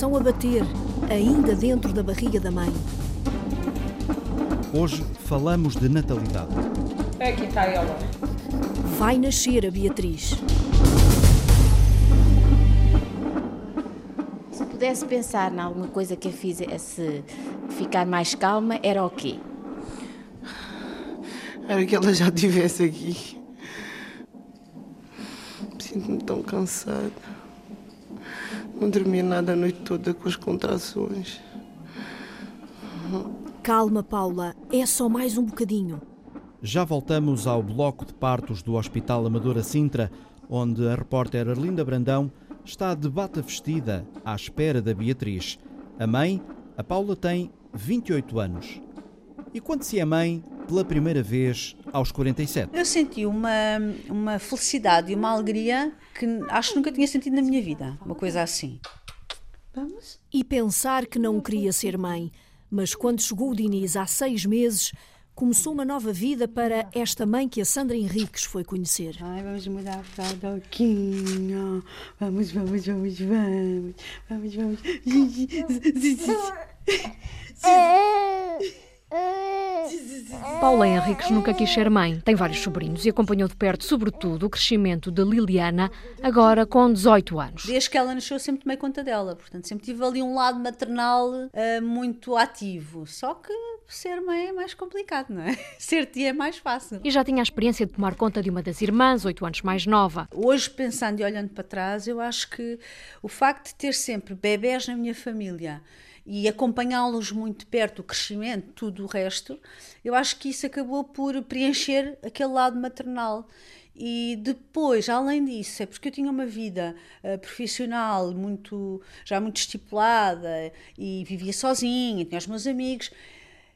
coração a bater, ainda dentro da barriga da mãe. Hoje falamos de natalidade. Aqui está ela. Vai nascer a Beatriz. Se pudesse pensar em alguma coisa que a fizesse ficar mais calma, era o quê? Era que ela já estivesse aqui. Sinto-me tão cansada. Não dormi nada a noite toda com as contrações. Calma, Paula, é só mais um bocadinho. Já voltamos ao bloco de partos do Hospital Amadora Sintra, onde a repórter Arlinda Brandão está de bata vestida à espera da Beatriz. A mãe, a Paula, tem 28 anos. E quando se é mãe, pela primeira vez, aos 47? Eu senti uma, uma felicidade e uma alegria que acho que nunca tinha sentido na minha vida. Uma coisa assim. Vamos? E pensar que não queria ser mãe. Mas quando chegou o Diniz há seis meses, começou uma nova vida para esta mãe que a Sandra Henriques foi conhecer. Ai, vamos mudar para a Doquinha. Vamos, vamos, vamos, vamos. Vamos, vamos. Paula Henriques nunca quis ser mãe, tem vários sobrinhos e acompanhou de perto, sobretudo, o crescimento de Liliana, agora com 18 anos. Desde que ela nasceu, eu sempre tomei conta dela. Portanto, sempre tive ali um lado maternal uh, muito ativo. Só que ser mãe é mais complicado, não é? Ser tia é mais fácil. E já tinha a experiência de tomar conta de uma das irmãs, 8 anos mais nova. Hoje, pensando e olhando para trás, eu acho que o facto de ter sempre bebés na minha família e acompanhá-los muito perto, o crescimento, tudo o resto, eu acho que isso acabou por preencher aquele lado maternal. E depois, além disso, é porque eu tinha uma vida uh, profissional muito já muito estipulada e vivia sozinha, tinha os meus amigos.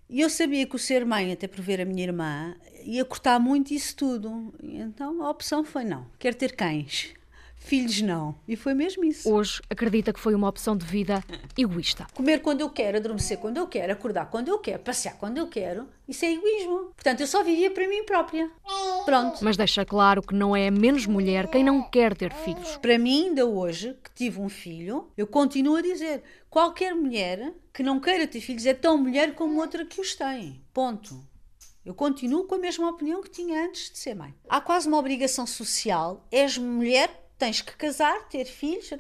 E eu sabia que o ser mãe, até por ver a minha irmã, ia cortar muito isso tudo. Então a opção foi não, quero ter cães filhos não. E foi mesmo isso. Hoje acredita que foi uma opção de vida egoísta. Comer quando eu quero, adormecer quando eu quero, acordar quando eu quero, passear quando eu quero, isso é egoísmo. Portanto, eu só vivia para mim própria. Pronto. Mas deixa claro que não é menos mulher quem não quer ter filhos. Para mim, ainda hoje, que tive um filho, eu continuo a dizer: qualquer mulher que não queira ter filhos é tão mulher como outra que os tem. Ponto. Eu continuo com a mesma opinião que tinha antes de ser mãe. Há quase uma obrigação social. És mulher, tens que casar, ter filhos,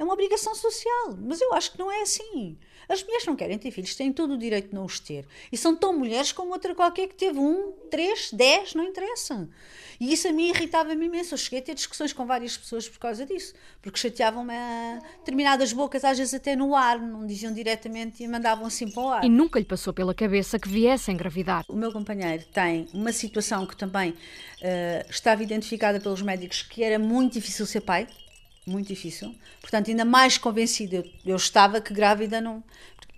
é uma obrigação social. Mas eu acho que não é assim. As mulheres não querem ter filhos, têm todo o direito de não os ter. E são tão mulheres como outra qualquer que teve um, três, dez, não interessa. E isso a mim irritava-me imenso. Eu cheguei a ter discussões com várias pessoas por causa disso. Porque chateavam-me determinadas bocas, às vezes até no ar, não diziam diretamente e mandavam assim para o ar. E nunca lhe passou pela cabeça que viesse a engravidar. O meu companheiro tem uma situação que também uh, estava identificada pelos médicos que era muito difícil ser pai muito difícil. Portanto, ainda mais convencida eu, eu estava que grávida não.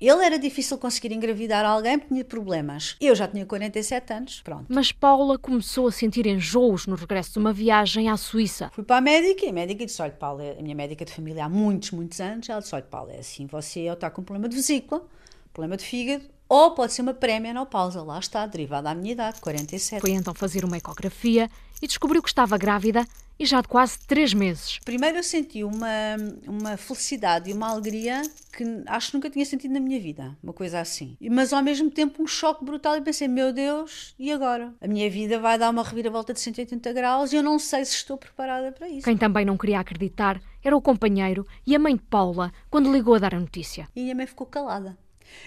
Ele era difícil conseguir engravidar alguém porque tinha problemas. Eu já tinha 47 anos, pronto. Mas Paula começou a sentir enjoos no regresso de uma viagem à Suíça. Fui para a médica e a médica disse: Olha, Paula, a minha médica de família há muitos, muitos anos, ela disse: Olha, Paula, é assim, você está com um problema de vesícula, problema de fígado, ou pode ser uma pré-menopausa. Lá está, derivada da minha idade, 47. Foi então fazer uma ecografia e descobriu que estava grávida e já de quase três meses. Primeiro eu senti uma, uma felicidade e uma alegria que acho que nunca tinha sentido na minha vida, uma coisa assim. Mas ao mesmo tempo um choque brutal e pensei, meu Deus, e agora? A minha vida vai dar uma reviravolta de 180 graus e eu não sei se estou preparada para isso. Quem também não queria acreditar era o companheiro e a mãe de Paula quando ligou a dar a notícia. E a mãe ficou calada.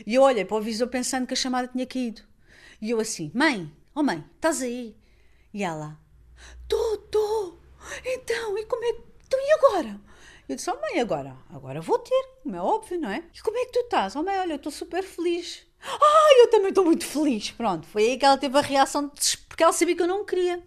E eu olhei para o visor pensando que a chamada tinha caído. E eu assim, mãe, oh mãe, estás aí? E ela, tô. Então, e como é que. Então, e agora? Eu disse, oh mãe, agora? Agora vou ter, como é óbvio, não é? E como é que tu estás? Oh mãe, olha, eu estou super feliz. Ah, eu também estou muito feliz. Pronto, foi aí que ela teve a reação, de... porque ela sabia que eu não queria.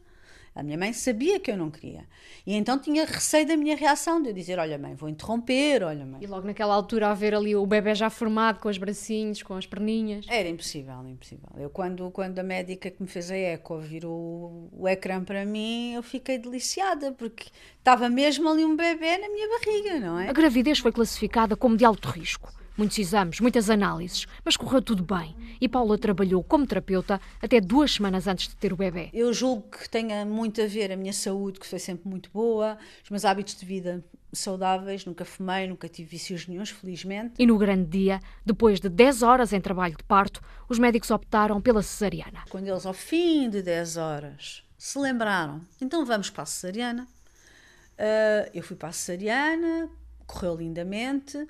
A minha mãe sabia que eu não queria. E então tinha receio da minha reação, de eu dizer: Olha, mãe, vou interromper, olha, mãe. E logo naquela altura, a ver ali o bebê já formado, com os bracinhos, com as perninhas. Era impossível, impossível. Eu, quando, quando a médica que me fez a eco virou o ecrã para mim, eu fiquei deliciada, porque estava mesmo ali um bebê na minha barriga, não é? A gravidez foi classificada como de alto risco muitos exames, muitas análises, mas correu tudo bem. E Paula trabalhou como terapeuta até duas semanas antes de ter o bebê. Eu julgo que tenha muito a ver a minha saúde, que foi sempre muito boa, os meus hábitos de vida saudáveis, nunca fumei, nunca tive vícios nenhums, felizmente. E no grande dia, depois de 10 horas em trabalho de parto, os médicos optaram pela cesariana. Quando eles, ao fim de 10 horas, se lembraram, então vamos para a cesariana, uh, eu fui para a cesariana, correu lindamente,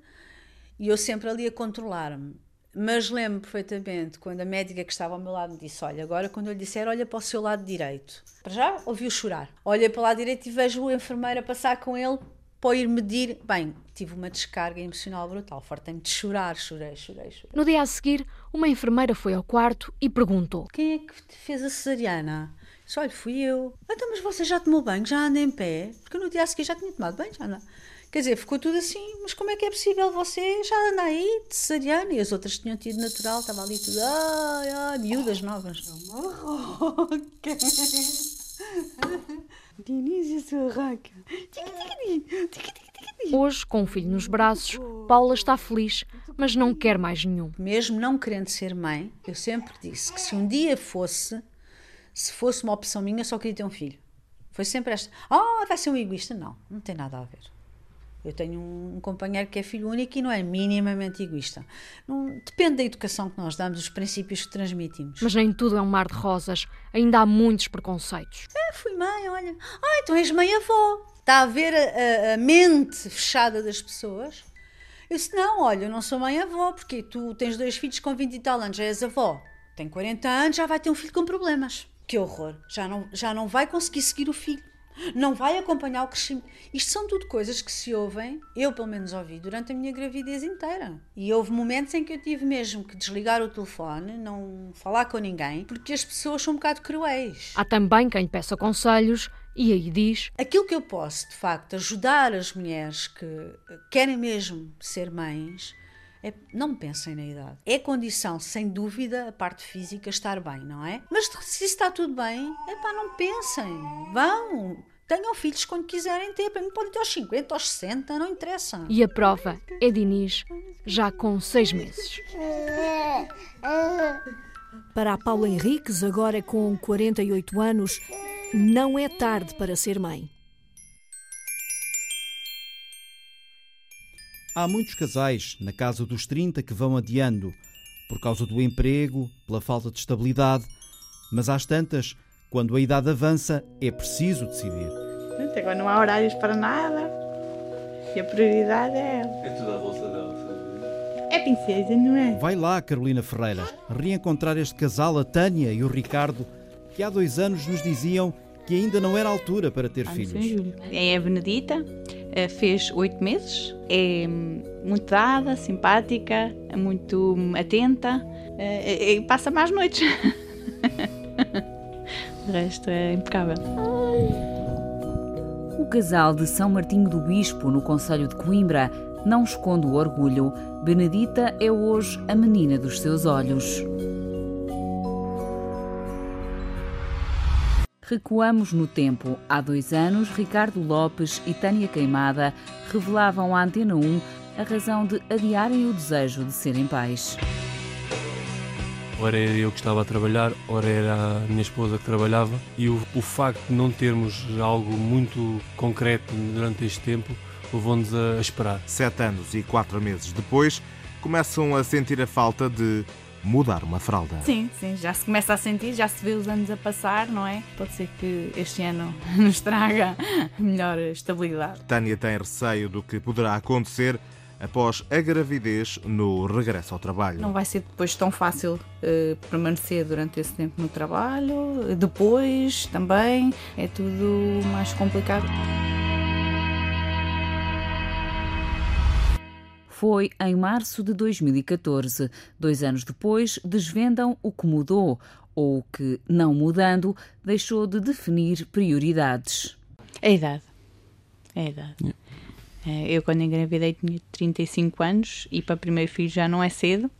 e eu sempre ali a controlar-me. Mas lembro perfeitamente quando a médica que estava ao meu lado me disse: Olha, agora quando eu lhe disser, olha para o seu lado direito. Para já ouviu chorar. Olha para o lado direito e vejo a enfermeira passar com ele para ir medir. Bem, tive uma descarga emocional brutal, fartei-me de chorar, chorei, chorei, chorei. No dia a seguir, uma enfermeira foi ao quarto e perguntou: Quem é que fez a cesariana? Disse, olha, fui eu. Então, mas você já tomou banho? Já anda em pé? Porque no dia a seguir já tinha tomado banho, já anda. Quer dizer, ficou tudo assim, mas como é que é possível você já anda aí de cesariana? E as outras tinham tido natural, estava ali tudo, ai, ai, miúdas novas. Dionísio Sorraca. Hoje, com o filho nos braços, Paula está feliz, mas não quer mais nenhum. Mesmo não querendo ser mãe, eu sempre disse que se um dia fosse, se fosse uma opção minha, só queria ter um filho. Foi sempre esta. Ah, oh, vai ser um egoísta. Não, não tem nada a ver. Eu tenho um, companheiro que é filho único e não é minimamente egoísta. Não, depende da educação que nós damos, dos princípios que transmitimos. Mas nem tudo é um mar de rosas. Ainda há muitos preconceitos. É, fui mãe, olha. Ah, então és mãe-avó. Está a ver a, a, mente fechada das pessoas? Eu disse, não, olha, eu não sou mãe-avó, porque tu tens dois filhos com 20 e tal anos, já és avó. Tem 40 anos, já vai ter um filho com problemas. Que horror. Já não, já não vai conseguir seguir o filho não vai acompanhar o crescimento. Isto são tudo coisas que se ouvem, eu pelo menos ouvi, durante a minha gravidez inteira. E houve momentos em que eu tive mesmo que desligar o telefone, não falar com ninguém, porque as pessoas são um bocado cruéis. Há também quem peça conselhos e aí diz: Aquilo que eu posso, de facto, ajudar as mulheres que querem mesmo ser mães. É, não pensem na idade. É condição, sem dúvida, a parte física estar bem, não é? Mas se está tudo bem, é pá, não pensem. Vão, Tenham filhos quando quiserem ter, para mim podem ter aos 50, aos 60, não interessa. E a prova é Dinis, já com seis meses. Para a Paula Henriques, agora com 48 anos, não é tarde para ser mãe. Há muitos casais na casa dos 30 que vão adiando por causa do emprego, pela falta de estabilidade, mas às tantas quando a idade avança, é preciso decidir. Agora não há horários para nada e a prioridade é ela. É tudo à bolsa dela, sabe? É princesa, não é? Vai lá, Carolina Ferreira, reencontrar este casal, a Tânia e o Ricardo, que há dois anos nos diziam que ainda não era altura para ter filhos. É a Benedita, fez oito meses, é muito dada, simpática, muito atenta eh, e passa mais noites. O resto é impecável. O casal de São Martinho do Bispo, no Conselho de Coimbra, não esconde o orgulho. Benedita é hoje a menina dos seus olhos. Recuamos no tempo. Há dois anos, Ricardo Lopes e Tânia Queimada revelavam à Antena 1 a razão de adiarem o desejo de serem pais. Ora era eu que estava a trabalhar, ora era a minha esposa que trabalhava, e o, o facto de não termos algo muito concreto durante este tempo levou-nos a, a esperar. Sete anos e quatro meses depois, começam a sentir a falta de mudar uma fralda. Sim, sim, já se começa a sentir, já se vê os anos a passar, não é? Pode ser que este ano nos traga melhor estabilidade. Tânia tem receio do que poderá acontecer após a gravidez no regresso ao trabalho. Não vai ser depois tão fácil uh, permanecer durante esse tempo no trabalho, depois também é tudo mais complicado. Foi em março de 2014. Dois anos depois, desvendam o que mudou ou o que, não mudando, deixou de definir prioridades. É a idade. É a idade. Yeah. Eh, eu, quando engravidei, tinha 35 anos e para o primeiro filho já não é cedo.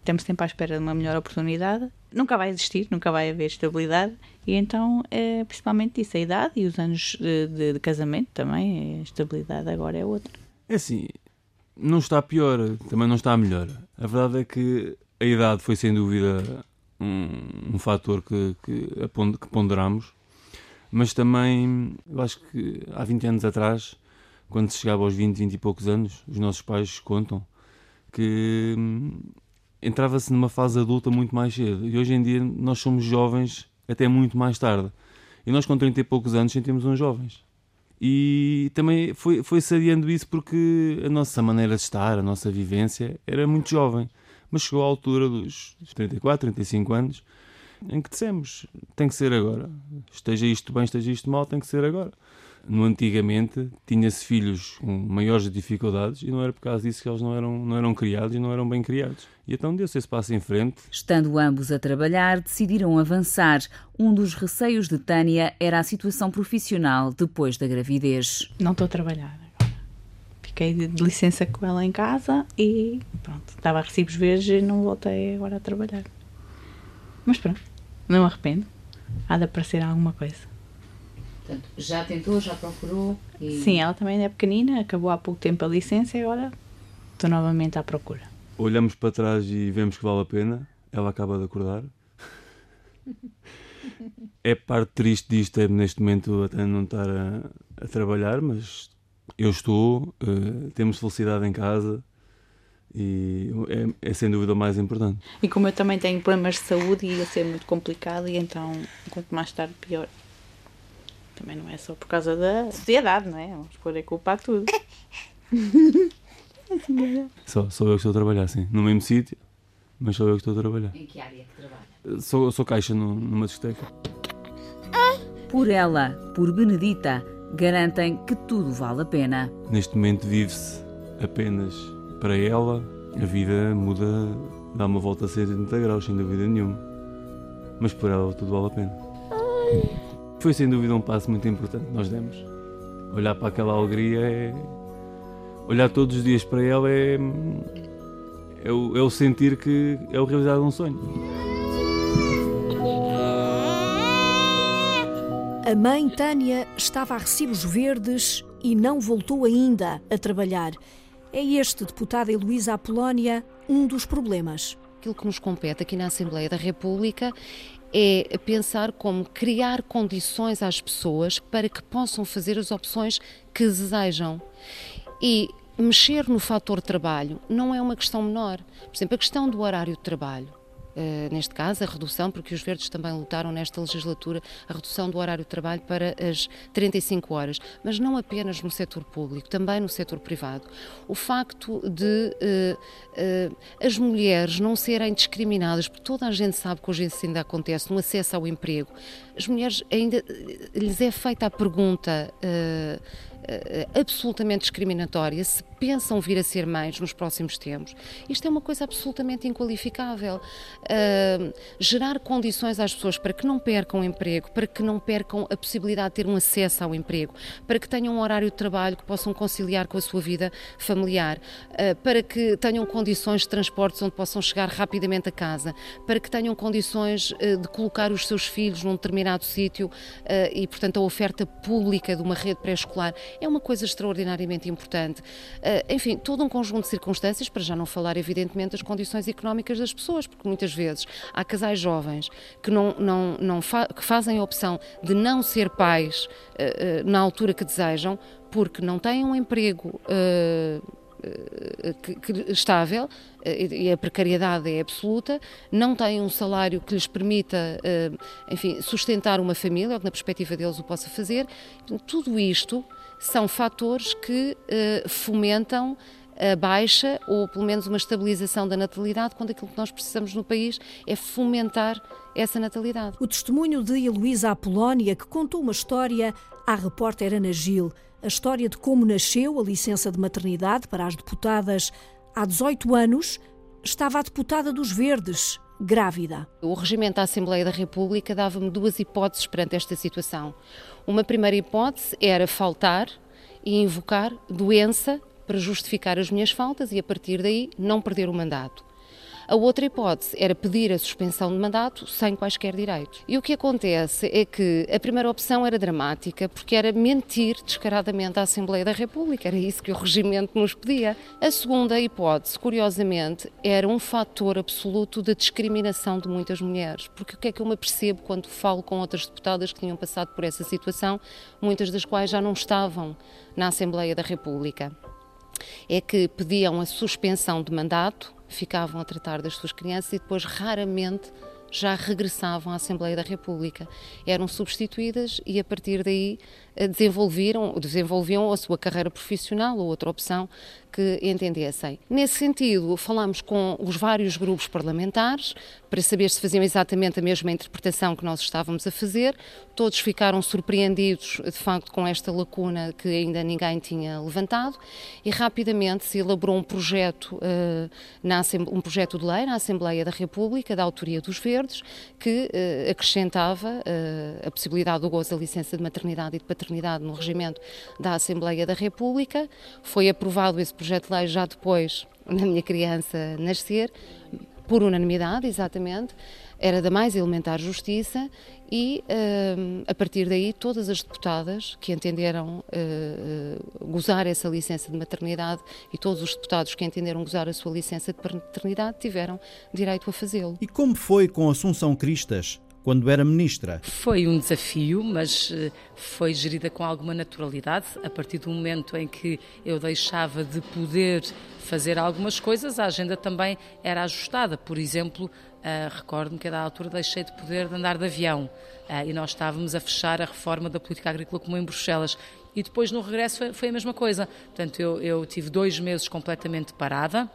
Estamos sempre à espera de uma melhor oportunidade. Nunca vai existir, nunca vai haver estabilidade. E então, é principalmente isso, a idade e os anos de, de, de casamento também. A estabilidade agora é outra. É assim, não está pior, também não está melhor. A verdade é que a idade foi sem dúvida um, um fator que, que, que ponderamos, mas também eu acho que há 20 anos atrás quando se chegava aos 20, 20 e poucos anos, os nossos pais contam que hum, entrava-se numa fase adulta muito mais cedo. E hoje em dia nós somos jovens até muito mais tarde. E nós com 30 e poucos anos sentimos uns jovens. E também foi, foi adiando isso porque a nossa maneira de estar, a nossa vivência era muito jovem. Mas chegou à altura dos 34, 35 anos em que dissemos: tem que ser agora. Esteja isto bem, esteja isto mal, tem que ser agora. No antigamente tinha-se filhos com maiores dificuldades e não era por causa disso que eles não eram, não eram criados e não eram bem criados. E então deu-se esse passo em frente. Estando ambos a trabalhar, decidiram avançar. Um dos receios de Tânia era a situação profissional depois da gravidez. Não estou a trabalhar agora. Fiquei de licença com ela em casa e pronto, estava a recibos verdes e não voltei agora a trabalhar. Mas pronto, não me arrependo. Há de aparecer alguma coisa. Portanto, já tentou, já procurou? E... Sim, ela também é pequenina, acabou há pouco tempo a licença e agora estou novamente à procura. Olhamos para trás e vemos que vale a pena. Ela acaba de acordar. é parte triste disto é neste momento até não estar a, a trabalhar, mas eu estou, uh, temos felicidade em casa e é, é, sem dúvida o mais importante. E como eu também tenho problemas de saúde ia ser muito complicado e então quanto mais tarde pior. Também não é só por causa da sociedade, não é? Vamos pôr a culpa a tudo. só, sou eu que estou a trabalhar, sim. No mesmo sítio, mas sou eu que estou a trabalhar. Em que área que trabalha? Sou, sou caixa no, numa discoteca. Por ela, por Benedita, garantem que tudo vale a pena. Neste momento vive-se apenas para ela. A vida muda, dá uma volta a 180 graus, sem dúvida nenhuma. Mas por ela tudo vale a pena. Foi sem dúvida um passo muito importante que nós demos. Olhar para aquela alegria é. Olhar todos os dias para ela é. É o, é o sentir que é o realizar um sonho. A mãe Tânia estava a recibos verdes e não voltou ainda a trabalhar. É este, deputada Heloísa Apolónia, um dos problemas. Aquilo que nos compete aqui na Assembleia da República é pensar como criar condições às pessoas para que possam fazer as opções que desejam. E mexer no fator trabalho não é uma questão menor. Por exemplo, a questão do horário de trabalho neste caso, a redução, porque os verdes também lutaram nesta legislatura, a redução do horário de trabalho para as 35 horas, mas não apenas no setor público, também no setor privado. O facto de uh, uh, as mulheres não serem discriminadas, porque toda a gente sabe que hoje isso ainda acontece, no acesso ao emprego, as mulheres ainda lhes é feita a pergunta. Uh, absolutamente discriminatória se pensam vir a ser mães nos próximos tempos. Isto é uma coisa absolutamente inqualificável. Uh, gerar condições às pessoas para que não percam emprego, para que não percam a possibilidade de ter um acesso ao emprego, para que tenham um horário de trabalho que possam conciliar com a sua vida familiar, uh, para que tenham condições de transportes onde possam chegar rapidamente a casa, para que tenham condições uh, de colocar os seus filhos num determinado sítio e, portanto, a oferta pública de uma rede pré-escolar é uma coisa extraordinariamente importante. Eh, enfim, todo um conjunto de circunstâncias, para já não falar, evidentemente, das condições económicas das pessoas, porque muitas vezes há casais jovens que, não, não, não fa que fazem a opção de não ser pais uh, uh, na altura que desejam, porque não têm um emprego. Que, que, estável e a precariedade é absoluta, não têm um salário que lhes permita, enfim, sustentar uma família, ou que na perspectiva deles o possa fazer. Tudo isto são fatores que uh, fomentam a baixa ou pelo menos uma estabilização da natalidade, quando aquilo que nós precisamos no país é fomentar essa natalidade. O testemunho de Heloísa Apolónia, que contou uma história à repórter Ana Gil, a história de como nasceu a licença de maternidade para as deputadas há 18 anos, estava a deputada dos Verdes, grávida. O regimento da Assembleia da República dava-me duas hipóteses perante esta situação. Uma primeira hipótese era faltar e invocar doença para justificar as minhas faltas e, a partir daí, não perder o mandato. A outra hipótese era pedir a suspensão de mandato sem quaisquer direitos. E o que acontece é que a primeira opção era dramática, porque era mentir descaradamente à Assembleia da República, era isso que o regimento nos pedia. A segunda hipótese, curiosamente, era um fator absoluto de discriminação de muitas mulheres, porque o que é que eu me percebo quando falo com outras deputadas que tinham passado por essa situação, muitas das quais já não estavam na Assembleia da República? É que pediam a suspensão de mandato, ficavam a tratar das suas crianças e depois raramente já regressavam à Assembleia da República. Eram substituídas e a partir daí eh, desenvolveram, desenvolviam a sua carreira profissional ou outra opção que entendessem. Nesse sentido, falamos com os vários grupos parlamentares para saber se faziam exatamente a mesma interpretação que nós estávamos a fazer. Todos ficaram surpreendidos, de facto, com esta lacuna que ainda ninguém tinha levantado e rapidamente se elaborou um projeto, uh, na, um projeto de lei na Assembleia da República, da autoria dos Verdes, que uh, acrescentava uh, a possibilidade do gozo da licença de maternidade e de paternidade no regimento da Assembleia da República. Foi aprovado esse projeto de lei já depois da minha criança nascer, por unanimidade, exatamente, era da mais elementar justiça e, uh, a partir daí, todas as deputadas que entenderam uh, gozar essa licença de maternidade e todos os deputados que entenderam gozar a sua licença de paternidade tiveram direito a fazê-lo. E como foi com Assunção Cristas? Quando era ministra? Foi um desafio, mas eh, foi gerida com alguma naturalidade. A partir do momento em que eu deixava de poder fazer algumas coisas, a agenda também era ajustada. Por exemplo, uh, recordo-me que a da altura deixei de poder de andar de avião uh, e nós estávamos a fechar a reforma da política agrícola comum em Bruxelas. E depois no regresso foi, foi a mesma coisa. Portanto, eu, eu tive dois meses completamente parada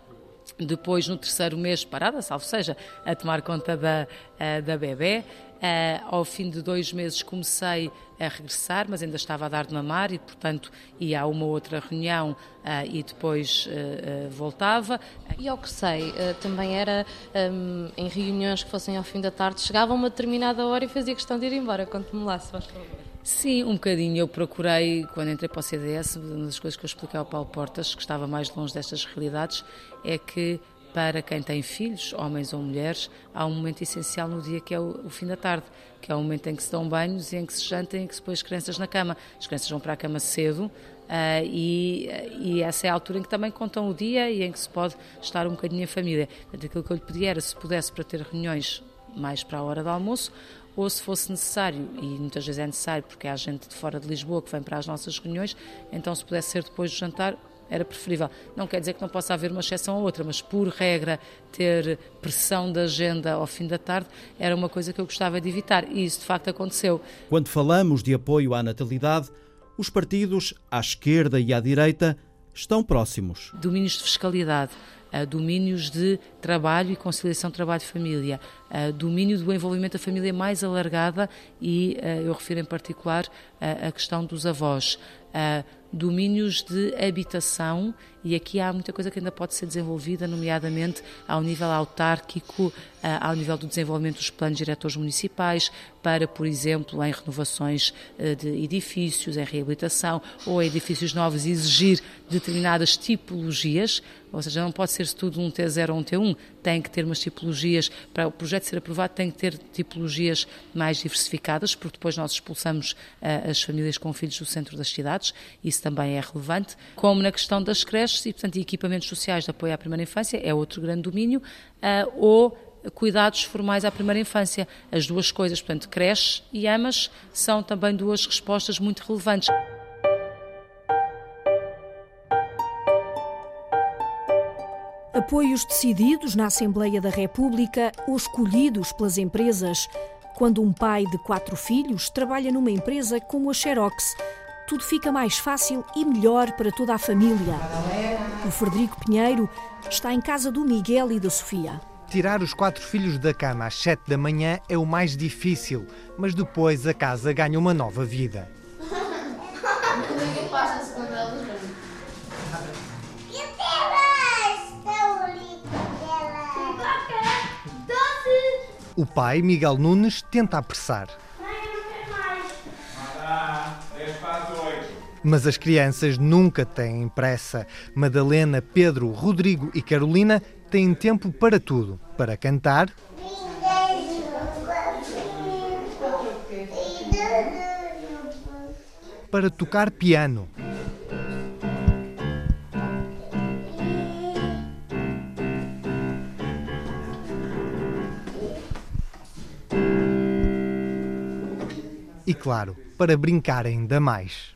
depois, no terceiro mês, parada, salvo seja, a tomar conta da, eh, da bebê. Uh, ao fim de dois meses comecei a regressar, mas ainda estava a dar de mamar e, portanto, ia a uma outra reunião uh, e depois uh, voltava. E ao que sei, também era um, em reuniões que fossem ao fim da tarde, chegava a uma determinada hora e fazia questão de ir embora. Conte-me lá, se faz favor. Sim, um bocadinho. Eu procurei, quando entrei para o CDS, uma das coisas que eu expliquei ao Paulo Portas, que estava mais longe destas realidades, é que para quem tem filhos, homens ou mulheres, há um momento essencial no dia que é o, o, fim da tarde, que é o momento em que se dão banhos em que se janta e em que se põe as crianças na cama. As crianças vão para a cama cedo, Uh, e, e, essa é a altura em que também contam o dia e em que se pode estar um bocadinho em família. Portanto, aquilo que eu lhe pedi era se pudesse para ter reuniões mais para a hora do almoço ou se fosse necessário, e muitas vezes é necessário porque há gente de fora de Lisboa que vem para as nossas reuniões, então se pudesse ser depois do jantar, era preferível. Não quer dizer que não possa haver uma exceção ou outra, mas por regra ter pressão da agenda ao fim da tarde era uma coisa que eu gostava de evitar e isso de facto aconteceu. Quando falamos de apoio à natalidade, os partidos à esquerda e à direita estão próximos. Domínios de fiscalidade, domínios de trabalho e conciliação trabalho-família, domínio do envolvimento da família mais alargada e eh, eu refiro em particular a questão dos avós domínios de habitação e aqui há muita coisa que ainda pode ser desenvolvida, nomeadamente ao nível autárquico, ao nível do desenvolvimento dos planos diretores municipais, para, por exemplo, em renovações eh, de edifícios, em reabilitação ou em edifícios novos, exigir determinadas tipologias, ou seja, não pode ser tudo um T0 ou um T1, tem que ter umas tipologias, para o projeto ser aprovado tem que ter tipologias mais diversificadas, porque depois nós expulsamos uh, as famílias com filhos do centro das cidades, isso também é relevante, como na questão das creches e, portanto, equipamentos sociais de apoio à primeira infância, é outro grande domínio, uh, ou cuidados formais à primeira infância. As duas coisas, portanto, creche e amas, são também duas respostas muito relevantes. Apoios decididos na Assembleia da República ou escolhidos pelas empresas. Quando um pai de quatro filhos trabalha numa empresa como a Xerox, tudo fica mais fácil e melhor para toda a família. O Frederico Pinheiro está em casa do Miguel e da Sofia. Tirar os quatro filhos da cama às sete da manhã é o mais difícil, mas depois a casa ganha uma nova vida. O pai, Miguel Nunes, tenta apressar. Mas as crianças nunca têm pressa. Madalena, Pedro, Rodrigo e Carolina têm tempo para tudo: para cantar, para tocar piano. E claro, para brincar ainda mais.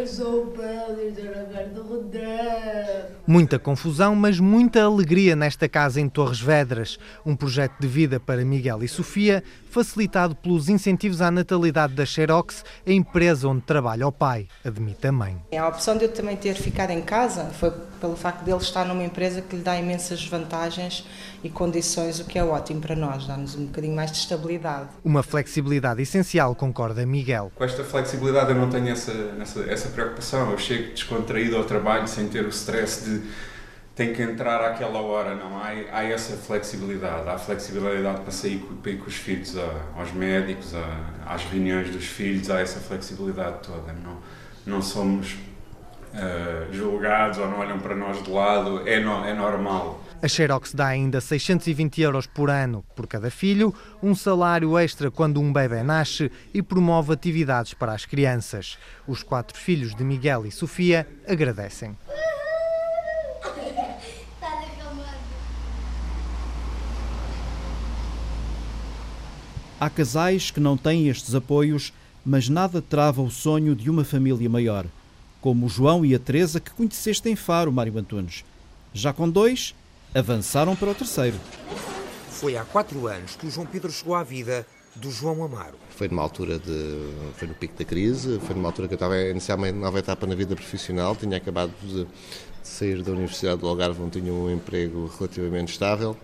Ah, eu sou o Pélis da Rodé. Muita confusão, mas muita alegria nesta casa em Torres Vedras. Um projeto de vida para Miguel e Sofia, facilitado pelos incentivos à natalidade da Xerox, a empresa onde trabalha o pai, admite a mãe. A opção de eu também ter ficado em casa foi pelo facto de ele estar numa empresa que lhe dá imensas vantagens e condições, o que é ótimo para nós, dá-nos um bocadinho mais de estabilidade. Uma flexibilidade essencial, concorda Miguel. Com esta flexibilidade eu não tenho essa, essa, essa preocupação, eu chego descontraído ao trabalho sem ter o stress de tem que entrar àquela hora, não. Há, há essa flexibilidade, há flexibilidade para sair para ir com os filhos aos médicos, às reuniões dos filhos, há essa flexibilidade toda. Não, não somos uh, julgados ou não olham para nós de lado, é, no, é normal. A Xerox dá ainda 620 euros por ano por cada filho, um salário extra quando um bebê nasce e promove atividades para as crianças. Os quatro filhos de Miguel e Sofia agradecem. Há casais que não têm estes apoios, mas nada trava o sonho de uma família maior, como o João e a Teresa que conheceste em Faro, Mário Antunes. Já com dois, avançaram para o terceiro. Foi há quatro anos que o João Pedro chegou à vida do João Amaro. Foi numa altura de. foi no pico da crise, foi numa altura que eu estava a iniciar uma nova etapa na vida profissional, tinha acabado de, de sair da Universidade do Algarve, onde tinha um emprego relativamente estável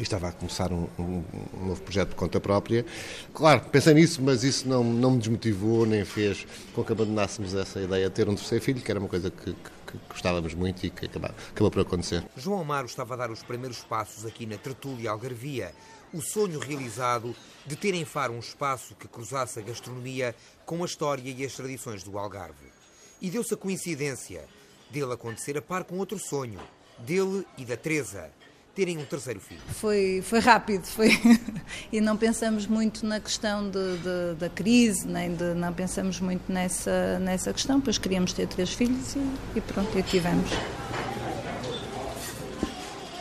e estava a começar um, um, um, novo projeto de conta própria. Claro, pensei nisso, mas isso não, não me desmotivou nem fez com que abandonássemos essa ideia de ter um terceiro filho, que era uma coisa que, que, que gostávamos muito e que acabou, acabou por acontecer. João Amaro estava a dar os primeiros passos aqui na Tertúlia Algarvia, o sonho realizado de ter em Faro um espaço que cruzasse a gastronomia com a história e as tradições do Algarve. E deu-se a coincidência dele acontecer a par com outro sonho, dele e da Teresa, terem um terceiro filho? Foi, foi rápido, foi e não pensamos muito na questão de, de, da crise, nem de, não pensamos muito nessa, nessa questão, pois queríamos ter três filhos e, e pronto, e tivemos.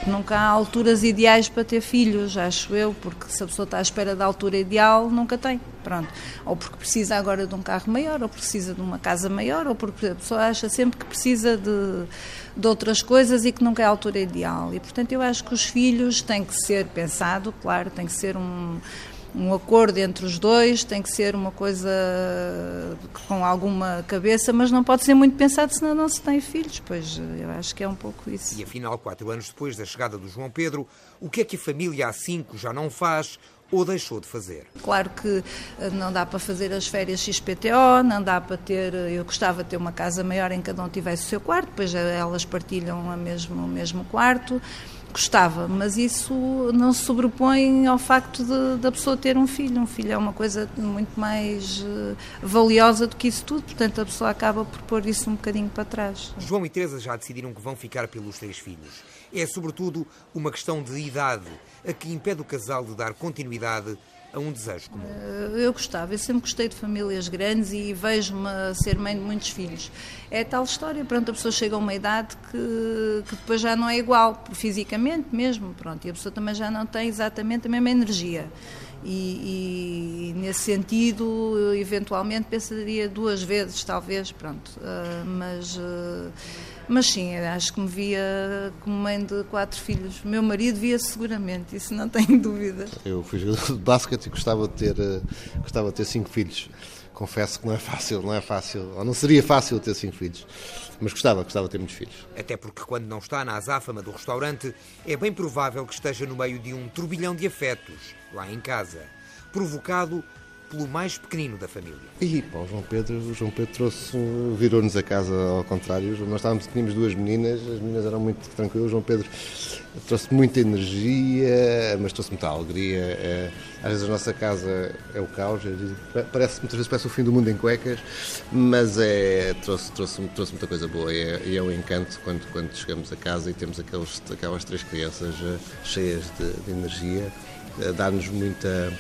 Nunca há alturas ideais para ter filhos, acho eu, porque se a pessoa está à espera da altura ideal, nunca tem. Pronto. Ou porque precisa agora de um carro maior, ou precisa de uma casa maior, ou porque a pessoa acha sempre que precisa de, de outras coisas e que nunca é a altura ideal. E, portanto, eu acho que os filhos têm que ser pensado, claro, tem que ser um, um acordo entre os dois, tem que ser uma coisa com alguma cabeça, mas não pode ser muito pensado, senão não se tem filhos. Pois eu acho que é um pouco isso. E afinal, quatro anos depois da chegada do João Pedro, o que é que a família há cinco já não faz? ou deixou de fazer? Claro que eh, não dá para fazer as férias XPTO, não dá para ter. Eh, eu gostava de ter uma casa maior em que cada um tivesse o seu quarto, depois eh, elas partilham a mesmo, o mesmo quarto gostava, mas isso não se sobrepõe ao facto de, da pessoa ter um filho. Um filho é uma coisa muito mais uh, valiosa do que isso tudo, portanto a pessoa acaba por pôr isso um bocadinho para trás. João e Teresa já decidiram que vão ficar pelos três filhos. É sobretudo uma questão de idade a que impede o casal de dar continuidade a um desejo comum? Eh, eu gostava, eu sempre gostei de famílias grandes e vejo-me ser mãe de muitos filhos. É tal história, pronto, a pessoa chega a uma idade que, que depois já não é igual, fisicamente mesmo, pronto, e a pessoa também já não tem exatamente a mesma energia. E, e, nesse sentido, eventualmente pensaria duas vezes, talvez, pronto. Uh, mas, uh, mas sim, acho que me via como mãe de quatro filhos. Meu marido via seguramente, isso não tenho dúvida. Eu fui jogador de basquete e gostava de ter, uh, gostava de ter cinco filhos. Confesso que não é fácil, não é fácil, ou não seria fácil ter cinco filhos. Mas gostava, gostava de ter muitos filhos. Até porque quando não está na azáfama do restaurante, é bem provável que esteja no meio de um turbilhão de afetos, lá em casa, provocado pelo mais pequenino da família. E pá, o João Pedro, o João Pedro trouxe, virou-nos a casa ao contrário. Nós estávamos, tínhamos duas meninas, as meninas eram muito tranquilas. O João Pedro trouxe muita energia, mas trouxe muita alegria. É, às vezes a nossa casa é o caos, parece, muitas vezes parece o fim do mundo em cuecas, mas é, trouxe, trouxe, trouxe muita coisa boa e é, é um encanto quando, quando chegamos a casa e temos aqueles, aquelas três crianças eh, cheias de, de energia, eh, dá-nos muita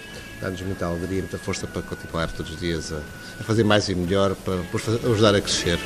dá-nos muita alegria, muita força para continuar todos os dias a, fazer mais e melhor, para, para ajudar a crescer.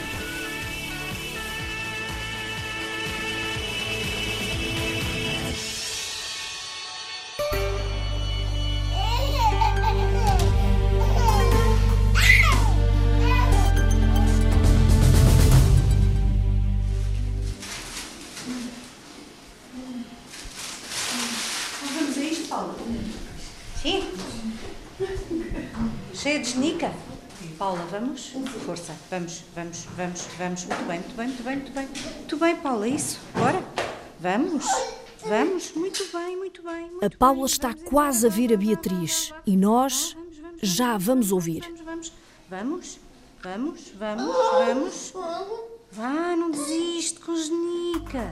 Vamos? Força, vamos, vamos, vamos, vamos. Muito bem, muito bem, muito bem, muito bem. Muito bem, Paula, isso. Bora. Vamos, vamos. Muito bem, muito bem. Muito a Paula está quase a vir a Beatriz e nós já a vamos ouvir. Vamos, vamos, vamos, vamos, vamos. Vá, não desiste, congenica.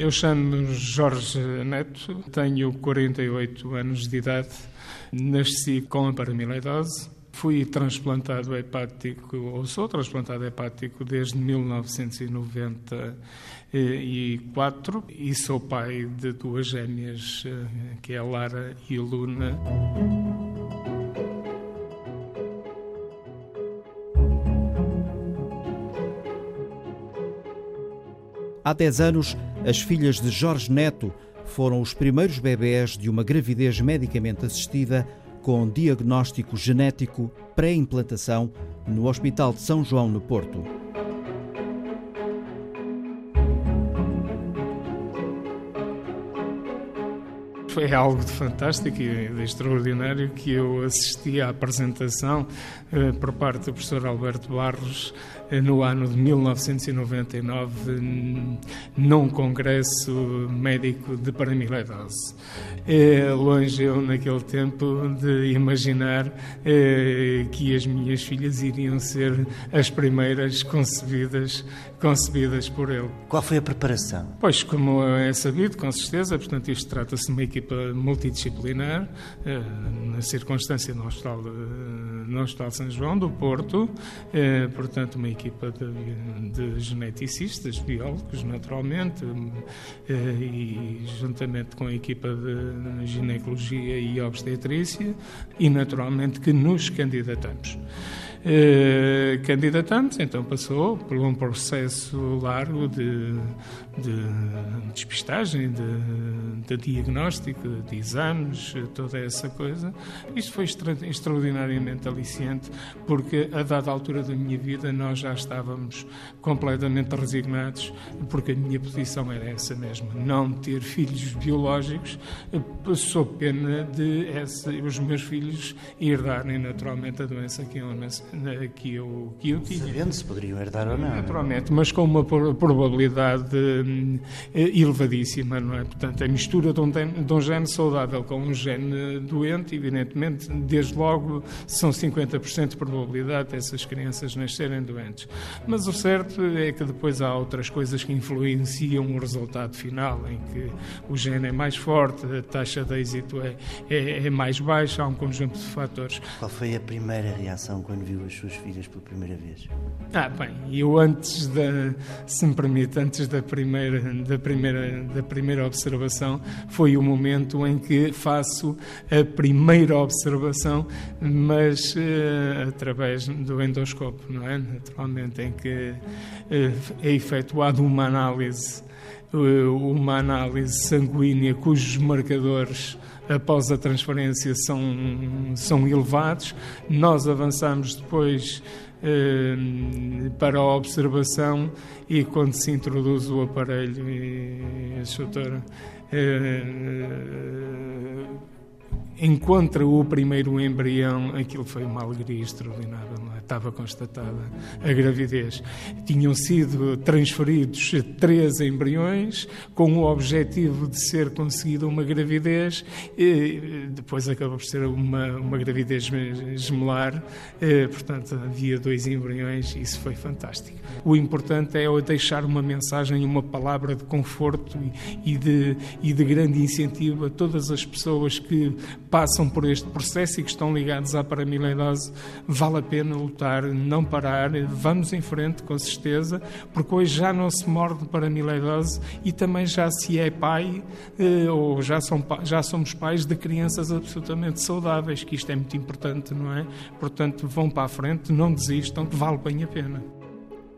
Eu chamo-me Jorge Neto, tenho 48 anos de idade, nasci com a paramiledose, fui transplantado hepático, ou sou transplantado hepático desde 1994 e sou pai de duas gêmeas, eh, que é a Lara e a Luna. Há 10 anos, as filhas de Jorge Neto foram os primeiros bebés de uma gravidez medicamente assistida com diagnóstico genético pré-implantação no Hospital de São João, no Porto. Foi algo de fantástico e de extraordinário que eu assisti à apresentação eh, por parte do professor Alberto Barros eh, no ano de 1999 num congresso médico de paramiledose. É longe eu, naquele tempo, de imaginar é, que as minhas filhas iriam ser as primeiras concebidas, concebidas por ele. Qual foi a preparação? Pois, como é sabido, com certeza, portanto, isto trata-se de uma equipa multidisciplinar, é, na circunstância no Hospital, no Hospital São João do Porto, é, portanto, uma equipa de, de geneticistas, biólogos, naturalmente, e juntamente com a equipa de ginecologia e obstetrícia e, naturalmente, que nos candidatamos. Uh, candidatamos, então passou por um processo largo de, de despistagem, de, de, diagnóstico, de exames, toda essa coisa. Isto foi extra, extraordinariamente aliciante, porque a dada altura da minha vida nós já estávamos completamente resignados, porque a minha posição era essa mesma, não ter filhos biológicos, sob pena de essa, os meus filhos herdarem naturalmente a doença que eu que eu, que eu tinha. Sabendo se poderiam herdar ou não. É? Naturalmente, mas com uma probabilidade hum, elevadíssima, não é? Portanto, a mistura de um, de um gene saudável com um gene doente, evidentemente, desde logo são 50% de probabilidade dessas crianças nascerem doentes. Mas o certo é que depois há outras coisas que influenciam o resultado final, em que o gene é mais forte, a taxa de êxito é, é, é mais baixa, há um conjunto de fatores. Qual foi a primeira reação quando viu as suas filhas pela primeira vez? Ah, bem, eu antes da, se me permite, antes da primeira, da primeira, da primeira observação, foi o momento em que faço a primeira observação, mas uh, através do endoscópio, não é? Naturalmente, em que uh, é efetuada uma análise, uh, uma análise sanguínea cujos marcadores após a transferência são, são elevados. Nós avançamos depois eh, para a observação e quando se introduz o aparelho e a doutora eh, encontra o primeiro embrião, aquilo foi uma alegria extraordinária. Estava constatada a gravidez. Tinham sido transferidos três embriões com o objetivo de ser conseguida uma gravidez, e depois acabou por ser uma, uma gravidez gemelar, portanto havia dois embriões e isso foi fantástico. O importante é deixar uma mensagem, uma palavra de conforto e de, e de grande incentivo a todas as pessoas que passam por este processo e que estão ligados à paramileidose. Vale a pena lutar, não parar, vamos em frente com certeza, porque hoje já não se morre de paramileidose e também já se é pai eh, ou já, são, já somos pais de crianças absolutamente saudáveis, que isto é muito importante, não é? Portanto, vão para a frente, não desistam, vale bem a pena.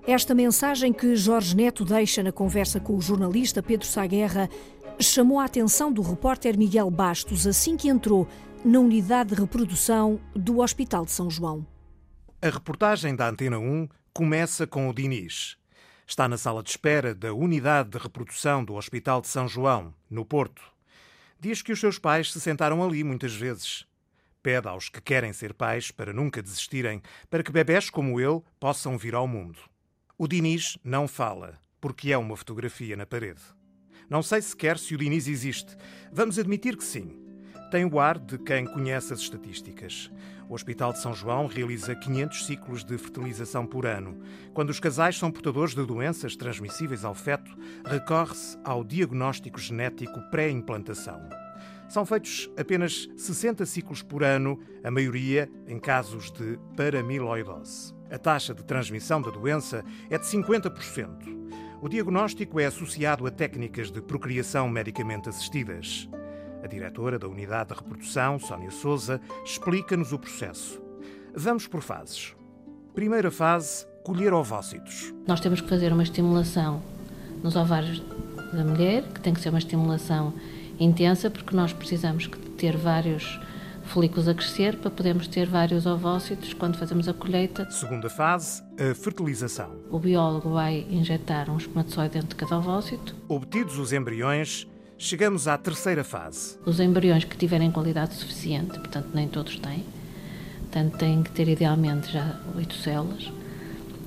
Esta mensagem que Jorge Neto deixa na conversa com o jornalista Pedro Saguerra chamou a atenção do repórter Miguel Bastos assim que entrou na unidade de reprodução do Hospital de São João. A reportagem da Antena 1 começa com o Diniz. Está na sala de espera da unidade de reprodução do Hospital de São João, no Porto. Diz que os seus pais se sentaram ali muitas vezes. Pede aos que querem ser pais para nunca desistirem, para que bebés como ele possam vir ao mundo. O Diniz não fala, porque é uma fotografia na parede. Não sei sequer se o Diniz existe. Vamos admitir que sim. Tem o ar de quem conhece as estatísticas. O Hospital de São João realiza 500 ciclos de fertilização por ano. Quando os casais são portadores de doenças transmissíveis ao feto, recorre-se ao diagnóstico genético pré-implantação. São feitos apenas 60 ciclos por ano, a maioria em casos de paramiloidose. A taxa de transmissão da doença é de 50%. O diagnóstico é associado a técnicas de procriação medicamente assistidas. A diretora da Unidade de Reprodução, Sónia Souza, explica-nos o processo. Vamos por fases. Primeira fase: colher ovócitos. Nós temos que fazer uma estimulação nos ovários da mulher, que tem que ser uma estimulação intensa, porque nós precisamos ter vários folículos a crescer para podermos ter vários ovócitos quando fazemos a colheita. Segunda fase, a fertilização. O biólogo vai injetar um espermatozoide dentro de cada ovócito. Obtidos os embriões, chegamos à terceira fase. Os embriões que tiverem qualidade suficiente, portanto nem todos têm, portanto têm que ter idealmente já oito células,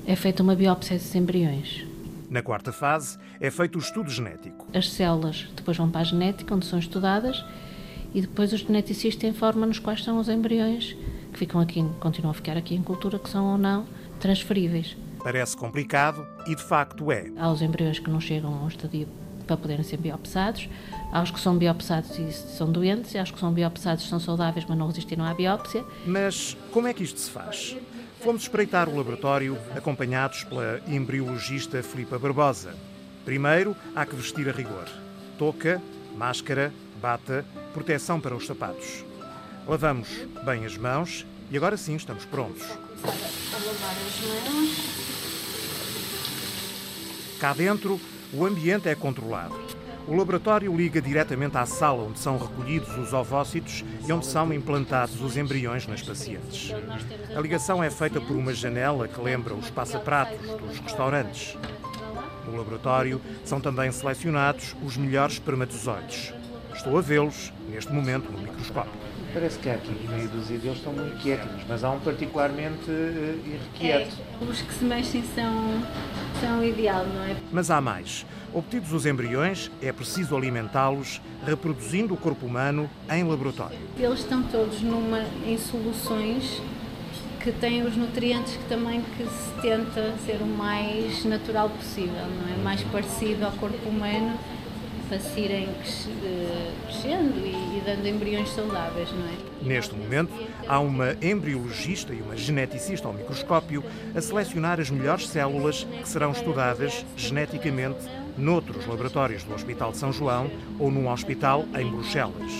é feita uma biópsia desses embriões. Na quarta fase, é feito o estudo genético. As células depois vão para a genética, onde são estudadas, e depois o geneticista informa-nos quais são os embriões que ficam aqui, continuam a ficar aqui em cultura, que são ou não transferíveis. Parece complicado e de facto é. Há os embriões que não chegam a um estadio para poderem ser biopsados, há os que são biopsados e são doentes, e há os que são biopsados são saudáveis, mas não resistiram à biópsia. Mas como é que isto se faz? Fomos espreitar o laboratório acompanhados pela embriologista Filipa Barbosa. Primeiro, há que vestir a rigor. Touca, máscara, bata, proteção para os sapatos. Lavamos bem as mãos e agora sim estamos prontos. Cá dentro, o ambiente é controlado. O laboratório liga diretamente à sala onde são recolhidos os ovócitos e onde são implantados os embriões nas pacientes. A ligação é feita por uma janela que lembra os passapratos dos restaurantes. No laboratório são também selecionados os melhores espermatozoides. Estou a vê-los, neste momento, no microscópio. Parece que há aqui meio dúzia deles estão muito quietinhos, mas há um particularmente uh, irrequieto. É, os que se mexem são, são ideal, não é? Mas há mais. Obtidos os embriões, é preciso alimentá-los, reproduzindo o corpo humano em laboratório. Eles estão todos numa, em soluções que têm os nutrientes que também que se tenta ser o mais natural possível, não é? Mais parecido ao corpo humano para irem eh, crescendo e, dando embriões saudáveis, não é? Neste momento, há uma embriologista e uma geneticista ao microscópio a selecionar as melhores células que serão estudadas geneticamente noutros laboratórios do Hospital de São João ou num hospital em Bruxelas.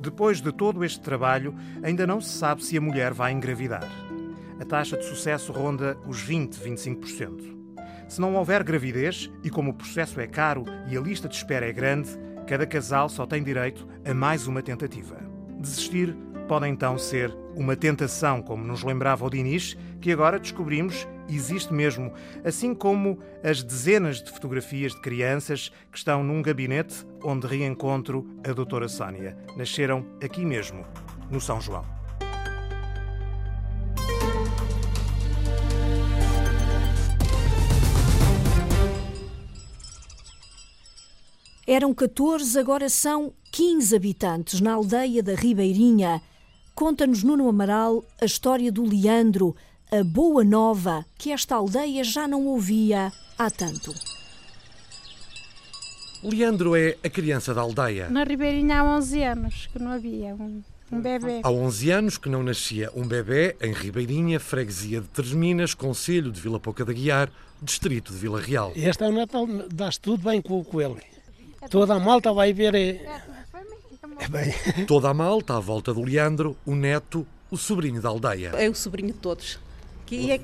Depois de todo este trabalho, ainda não se sabe se a mulher vai engravidar. A taxa de sucesso ronda os 20, 25%. Se não houver gravidez, e como o processo é caro e a lista de espera é grande, cada casal só tem direito a mais uma tentativa. Desistir pode então ser uma tentação, como nos lembrava o Diniz, que agora descobrimos existe mesmo, assim como as dezenas de fotografias de crianças que estão num gabinete onde reencontro a doutora Sónia. Nasceram aqui mesmo, no São João. Eram 14, agora são 15 habitantes na aldeia da Ribeirinha. Conta-nos Nuno Amaral a história do Leandro, a boa nova que esta aldeia já não ouvia há tanto. Leandro é a criança da aldeia. Na Ribeirinha há 11 anos que não havia um, um bebê. Há 11 anos que não nascia um bebê em Ribeirinha, freguesia de Três Conselho de Vila Pouca da Guiar, distrito de Vila Real. Este é o Natal, dá-se tudo bem com, com ele. Toda a malta vai ver. É, é bem. Toda a malta à volta do Leandro, o neto, o sobrinho da aldeia. É o sobrinho de todos. E é,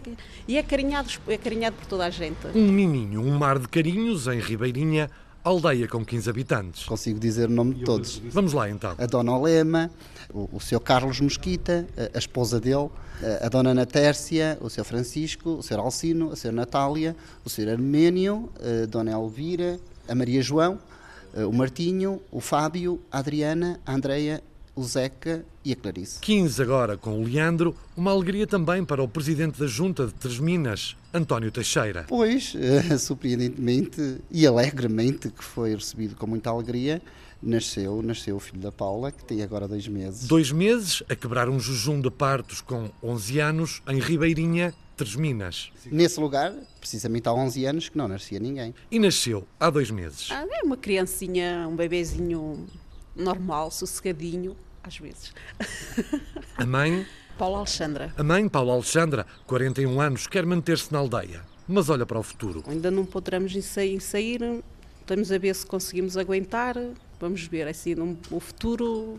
e é, carinhado, é carinhado por toda a gente. Um miminho, um mar de carinhos em Ribeirinha, aldeia com 15 habitantes. Consigo dizer o nome de todos. Vamos lá então. A Dona Olema, o, o Sr. Carlos Mosquita, a, a, esposa dele, a, a Dona Natércia, o Sr. Francisco, o Sr. Alcino, a Sra. Natália, o Sr. Arménio, a Dona Elvira, a Maria João, o Martinho, o Fábio, a Adriana, a Andreia, o Zeca e a Clarice. 15 agora com o Leandro, uma alegria também para o presidente da Junta de Três Minas, António Teixeira. Pois, uh, surpreendentemente e alegremente, que foi recebido com muita alegria, nasceu, nasceu o filho da Paula, que tem agora dois meses. Dois meses a quebrar um jejum de partos com 11 anos em Ribeirinha, Três Minas. Nesse lugar, precisamente há 11 anos, que não nascia ninguém. E nasceu há dois meses. Ah, é uma criancinha, um bebezinho normal, sossegadinho, às vezes. A mãe? Paula Alexandra. A mãe, Paula Alexandra, 41 anos, quer manter-se na aldeia, mas olha para o futuro. Ainda não poderemos sair, sair, estamos a ver se conseguimos aguentar, vamos ver, assim, no, o futuro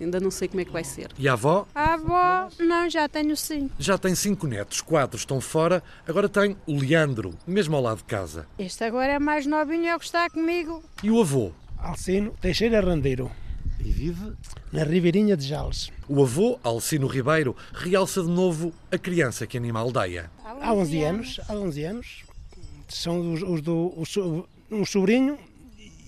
Ainda não sei como é que vai ser. E a avó? A avó, não, já tenho cinco. Já tem cinco netos, quatro estão fora, agora tem o Leandro, mesmo ao lado de casa. Este agora é mais novinho, é o que está comigo. E o avô? Alcino Teixeira Randeiro. E vive na Ribeirinha de Jales. O avô, Alcino Ribeiro, realça de novo a criança que anima a aldeia. Há 11 anos, há 11 anos. São os, os do, os, um sobrinho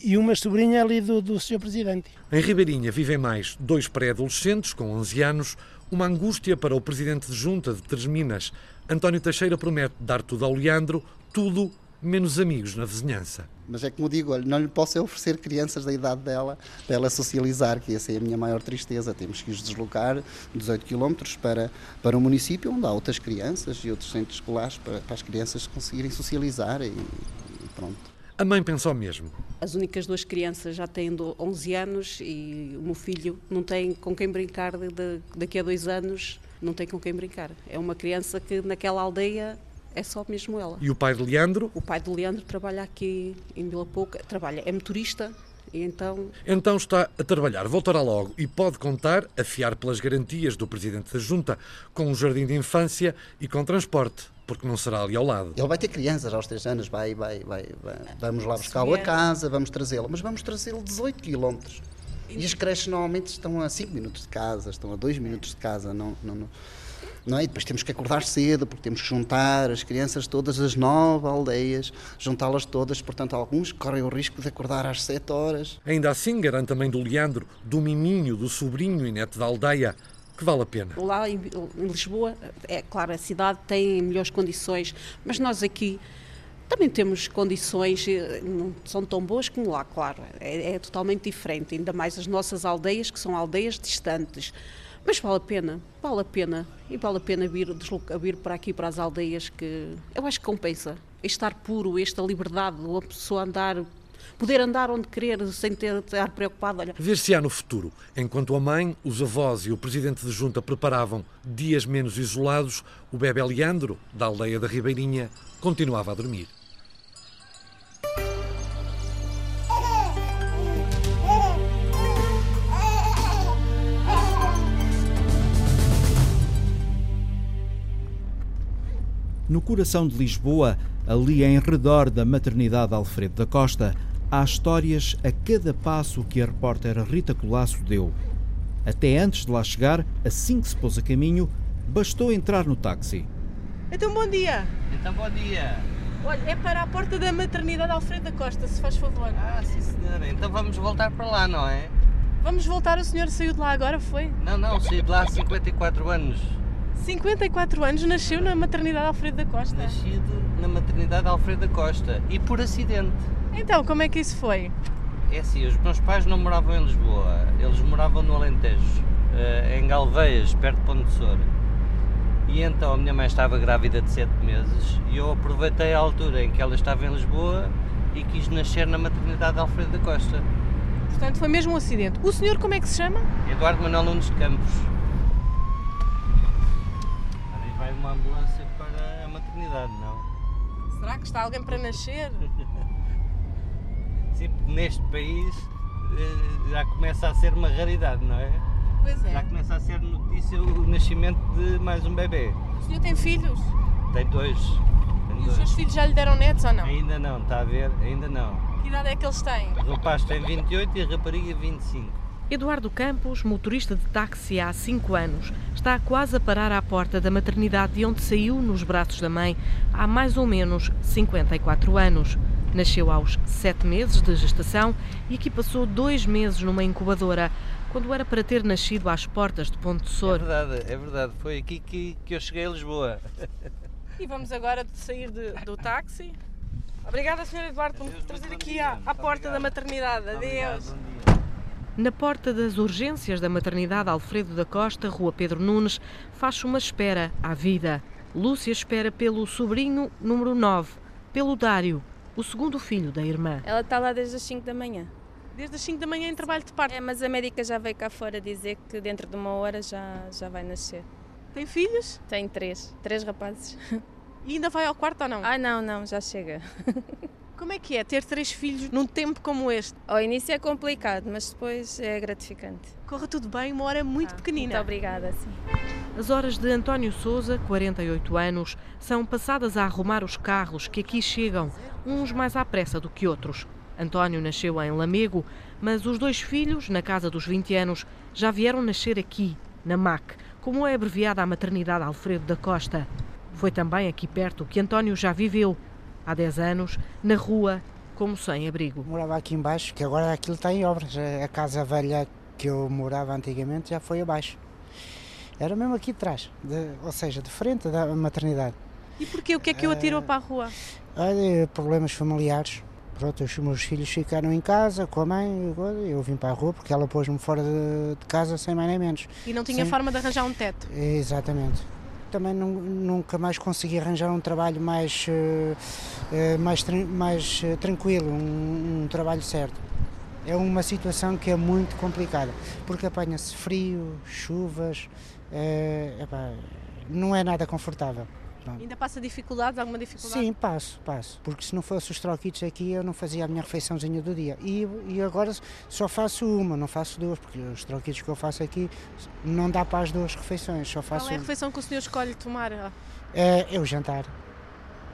e uma sobrinha ali do, do Sr. Presidente. Em Ribeirinha vivem mais dois pré-adolescentes com 11 anos, uma angústia para o Presidente de Junta de Três Minas. António Teixeira promete dar tudo ao Leandro, tudo menos amigos na vizinhança. Mas é como digo, não lhe posso oferecer crianças da idade dela para ela socializar, que essa é a minha maior tristeza. Temos que os deslocar 18 km para, para um município onde há outras crianças e outros centros escolares para, para as crianças conseguirem socializar e, e pronto. A mãe pensou mesmo. As únicas duas crianças já têm 11 anos e o meu filho não tem com quem brincar de, daqui a dois anos, não tem com quem brincar. É uma criança que naquela aldeia é só mesmo ela. E o pai de Leandro? O pai de Leandro trabalha aqui em Vila Pouca, trabalha, é motorista, e então... Então está a trabalhar, voltará logo e pode contar, a fiar pelas garantias do Presidente da Junta, com um jardim de infância e com transporte, porque não será ali ao lado. Ele vai ter crianças aos 3 anos, vai, vai, vai, vai. vamos lá buscá-lo a casa, vamos trazê-lo, mas vamos trazê-lo 18 quilómetros. E as creches normalmente estão a 5 minutos de casa, estão a 2 minutos de casa, não... não, não não é? E depois temos que acordar cedo, porque temos que juntar as crianças todas as nove aldeias, juntá-las todas, portanto, alguns correm o risco de acordar às sete horas. Ainda assim, garante também do Leandro, do Miminho, do sobrinho e neto da aldeia, que vale a pena. Lá em, Lisboa, é claro, a cidade tem melhores condições, mas nós aqui também temos condições, eh, não são tão boas como lá, claro, é, é totalmente diferente, ainda mais as nossas aldeias, que são aldeias distantes. Mas vale a pena, vale a pena. E vale a pena vir, vir para aqui, para as aldeias, que eu acho que compensa. Estar puro, esta liberdade, uma pessoa andar poder andar onde querer sem ter estar preocupado. Olha. Ver se há no futuro, enquanto a mãe, os avós e o presidente de junta preparavam dias menos isolados, o bebê Leandro, da aldeia da Ribeirinha, continuava a dormir. No coração de Lisboa, ali em redor da maternidade Alfredo da Costa, há histórias a cada passo que a repórter Rita Colasso deu. Até antes de lá chegar, assim que se pôs a caminho, bastou entrar no táxi. Então, bom dia. Então, bom dia. Olha, é para a porta da maternidade Alfredo da Costa, se faz favor. Ah, sim, senhora. Então vamos voltar para lá, não é? Vamos voltar, o senhor saiu de lá agora, foi? Não, não, saiu de lá há 54 anos. 54 anos, nasceu na maternidade Alfredo da Costa. Nascido na maternidade Alfredo da Costa e por acidente. Então, como é que isso foi? É assim, os meus pais não moravam em Lisboa, eles moravam no Alentejo, eh, em Galveias, perto de Ponte de Soura. E então a minha mãe estava grávida de 7 meses e eu aproveitei a altura em que ela estava em Lisboa e quis nascer na maternidade de Alfredo da Costa. Portanto, foi mesmo um acidente. O senhor como é que se chama? Eduardo Manuel Nunes de Campos. Aí vai uma ambulância para a maternidade, não? Será que está alguém para nascer? Sim, neste país eh, já começa a ser uma raridade, não é? Pois é. Já começa a ser notícia o nascimento de mais um bebê. O senhor tem filhos? Tem dois. Tem E os dois. seus filhos já lhe deram netos ou não? Ainda não, está a ver? Ainda não. Que idade é que eles têm? O rapaz tem 28 e a rapariga 25. Eduardo Campos, motorista de táxi há 5 anos, está quase a parar à porta da maternidade de onde saiu nos braços da mãe há mais ou menos 54 anos. Nasceu aos 7 meses de gestação e aqui passou dois meses numa incubadora, quando era para ter nascido às portas de Ponte de É Sor. verdade, é verdade. Foi aqui que, que eu cheguei a Lisboa. E vamos agora sair de- do táxi. Obrigada, Sr. Eduardo, por me trazer aqui à, à porta da maternidade. Adeus. Na porta das urgências da maternidade Alfredo da Costa, Rua Pedro Nunes, faz uma espera à vida. Lúcia espera pelo sobrinho número 9, pelo Dário, o segundo filho da irmã. Ela está lá desde as 5 da manhã. Desde as 5 da manhã em trabalho de parto. É, mas a médica já veio cá fora dizer que dentro de uma hora já, já vai nascer. Tem filhos? Tem três. Três rapazes. E ainda vai ao quarto ou não? Ah, não, não, já chega. Como é que é ter três filhos num tempo como este? Ao início é complicado, mas depois é gratificante. Corra tudo bem, uma hora muito pequenina. Muito obrigada, sim. As horas de António Souza, 48 anos, são passadas a arrumar os carros que aqui chegam, uns mais à pressa do que outros. António nasceu em Lamego, mas os dois filhos, na casa dos 20 anos, já vieram nascer aqui, na MAC, como é abreviada a maternidade Alfredo da Costa. Foi também aqui perto que António já viveu, há 10 anos, na rua, como sem abrigo. Morava aqui embaixo, que agora aquilo está em obras. A casa velha que eu morava antigamente já foi abaixo. Era mesmo aqui atrás, de- ou seja, de frente da maternidade. E porquê? O que é que o atirou para a rua? Olha, problemas familiares. Pronto, os meus filhos ficaram em casa com a mãe, eu vim para a rua porque ela pôs-me fora de, de casa sem mais nem menos. E não tinha Sim. forma de arranjar um teto. Exatamente. Também nu- nunca mais consegui arranjar um trabalho mais, eh, eh, mais, mais eh, tranquilo, um, um trabalho certo. É uma situação que é muito complicada, porque apanha-se frio, chuvas, eh, epá, não é nada confortável. Ainda passa dificuldades? Alguma dificuldade? Sim, passo, passo. Porque se não fosse os troquitos aqui, eu não fazia a minha refeiçãozinha do dia. E, e agora só faço uma, não faço duas, porque os troquitos que eu faço aqui não dá para as duas refeições, só faço Qual é a refeição que o senhor escolhe tomar? É, é o jantar.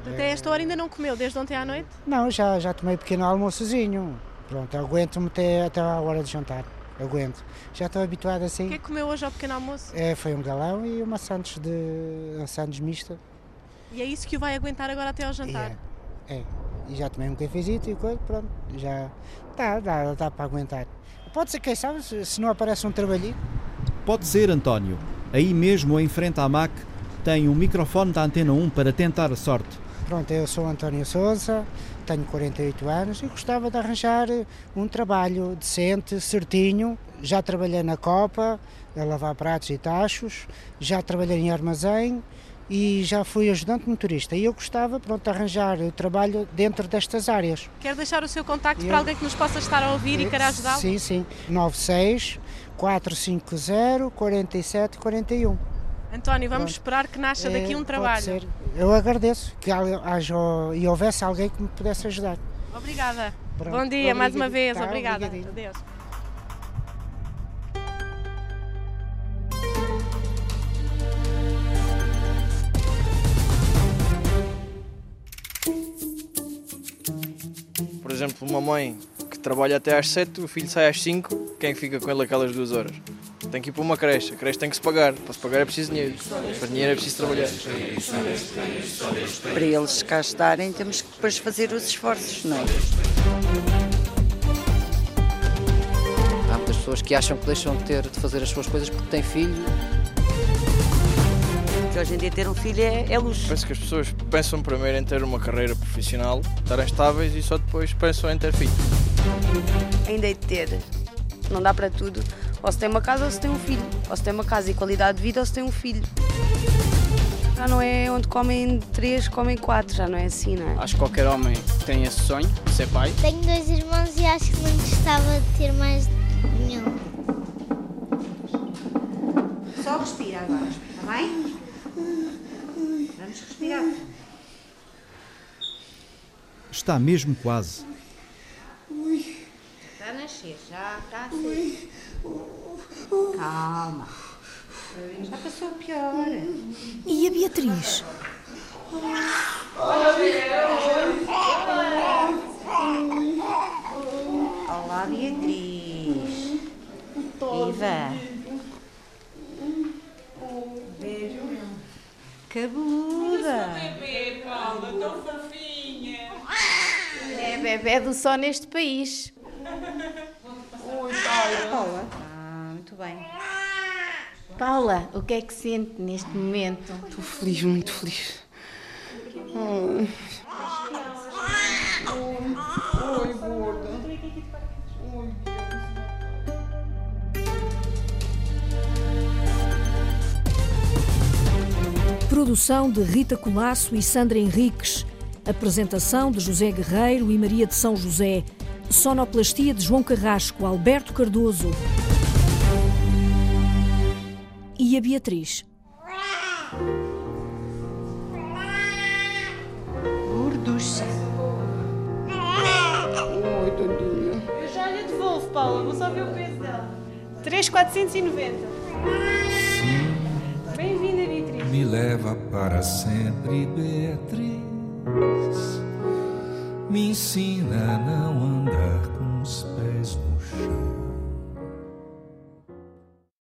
Até esta hora ainda não comeu, desde ontem à noite? Não, já, já tomei pequeno almoçozinho. Pronto, aguento-me até, até a hora de jantar. Aguento. Já estou habituado O assim. que é que comeu hoje ao pequeno almoço? É, foi um galão e uma sandes de uma sandes mista. E é isso que o vai aguentar agora até ao jantar? É. E já tomei um cafezito e coisa, pronto. Já dá, dá, dá para aguentar. Pode ser, quem sabe, se, se não aparece um trabalhinho. Pode ser, António. Aí mesmo em frente à MAC tem um microfone da Antena 1 para tentar a sorte. Pronto, eu sou António Souza, tenho 48 anos e gostava de arranjar um trabalho decente, certinho. Já trabalhei na Copa, a lavar pratos e tachos, já trabalhei em armazém e já fui ajudante motorista. E eu gostava, pronto, de arranjar trabalho dentro destas áreas. Quer deixar o seu contacto Eu- para alguém que nos possa estar a ouvir e queira ajudá-lo? Sim, sim. 96 450 47 41. António, vamos Pronto. esperar que nasça daqui É, um trabalho. Eu agradeço que haja e houvesse alguém que me pudesse ajudar. Obrigada. Pronto, Bom dia, mais uma vez. Tá, Obrigada. obrigadinho. Adeus. Exemplo, uma mãe que trabalha até às 7, o filho sai às 5, quem fica com ele aquelas duas horas? Tem que ir para uma creche, a creche tem que se pagar, para se pagar é preciso dinheiro, para dinheiro é preciso trabalhar. Para eles cá estarem, temos que depois fazer os esforços, não é? Há muitas pessoas que acham que deixam de ter de fazer as suas coisas porque têm filho. Que hoje em dia ter um filho é, é luxo. Penso que as pessoas pensam primeiro em ter uma carreira profissional, estarem estáveis e só depois pensam em ter filho. Ainda é de ter. Não dá para tudo. Ou se tem uma casa ou se tem um filho. Ou se tem uma casa e qualidade de vida ou se tem um filho. Já não é onde comem três, comem quatro, já não é assim, não é? Acho que qualquer homem tem esse sonho de ser pai. Tenho dois irmãos e acho que não gostava de ter mais nenhum. Só respira agora, está bem? Vamos respirar. Está mesmo quase. Está a nascer, já está a ser. Calma. Já passou o pior. E a Beatriz? Olá, Beatriz. Viva. Cabeluda. Bebê, Paula, tão fofinha. É bebê do só neste país. Oi, Paula. Ah, muito bem. Paula, o que é que sente neste momento? Estou feliz, muito feliz. Oi, Produção de Rita Colasso e Sandra Henriques. Apresentação de José Guerreiro e Maria de São José. Sonoplastia de João Carrasco, Alberto Cardoso. E a Beatriz. Gorducha. Oi, tadinha. Eu já lhe devolvo, Paula, vou só ver o peso dela. 3,490. Bem-vinda, Beatriz me leva para sempre, Beatriz. Me ensina a não andar com os pés no